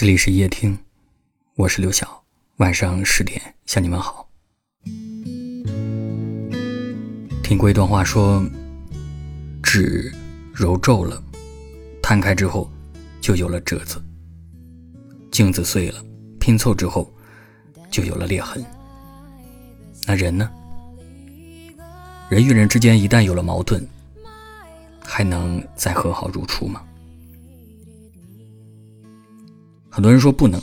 这里是夜听，我是刘晓。晚上十点向你们好。听过一段话，说纸揉皱了，摊开之后就有了褶子；镜子碎了，拼凑之后就有了裂痕。那人呢？人与人之间一旦有了矛盾，还能再和好如初吗？很多人说不能，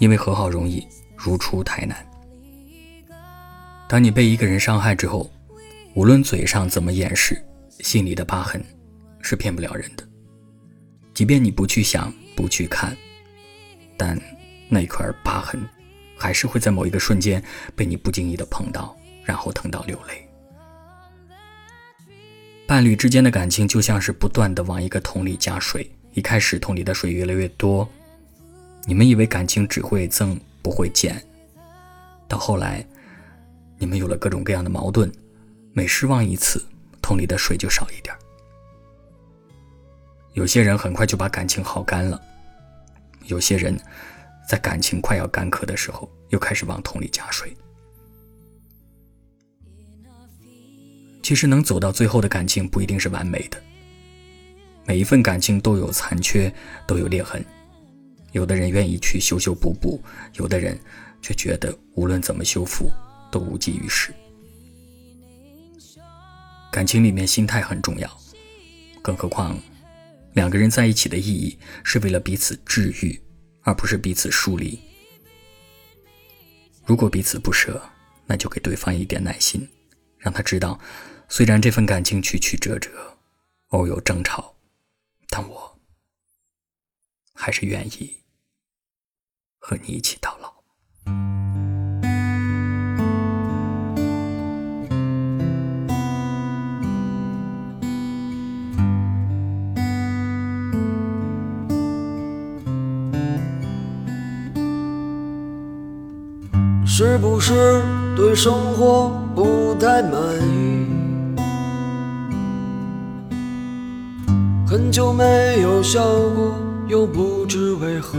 因为和好容易，如初太难。当你被一个人伤害之后，无论嘴上怎么掩饰，心里的疤痕是骗不了人的。即便你不去想，不去看，但那块疤痕还是会在某一个瞬间被你不经意的碰到，然后疼到流泪。伴侣之间的感情就像是不断的往一个桶里加水，一开始桶里的水越来越多。你们以为感情只会增不会减，到后来，你们有了各种各样的矛盾，每失望一次，桶里的水就少一点。有些人很快就把感情耗干了，有些人，在感情快要干渴的时候，又开始往桶里加水。其实能走到最后的感情不一定是完美的，每一份感情都有残缺，都有裂痕。有的人愿意去修修补补，有的人却觉得无论怎么修复都无济于事。感情里面心态很重要，更何况两个人在一起的意义是为了彼此治愈，而不是彼此疏离。如果彼此不舍，那就给对方一点耐心，让他知道，虽然这份感情曲曲折折，偶有争吵，但我还是愿意。和你一起到老。是不是对生活不太满意？很久没有笑过，又不知为何。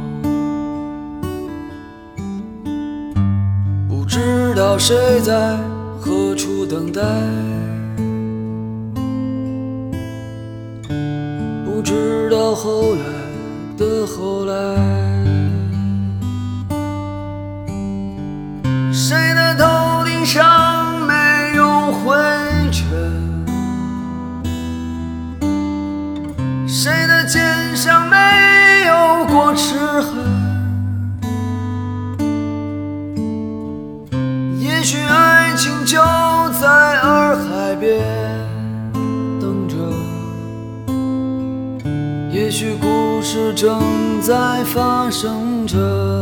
谁在何处等待，不知道后来的后来，许故事正在发生着。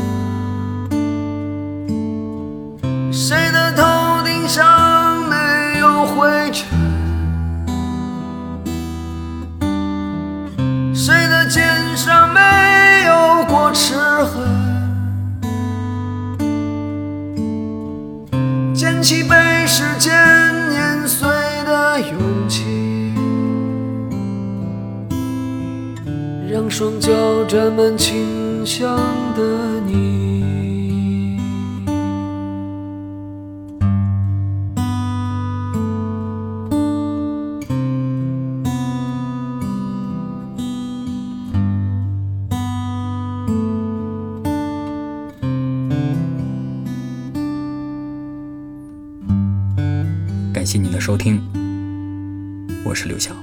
双脚沾满清香的你。感谢您的收听，我是刘晓。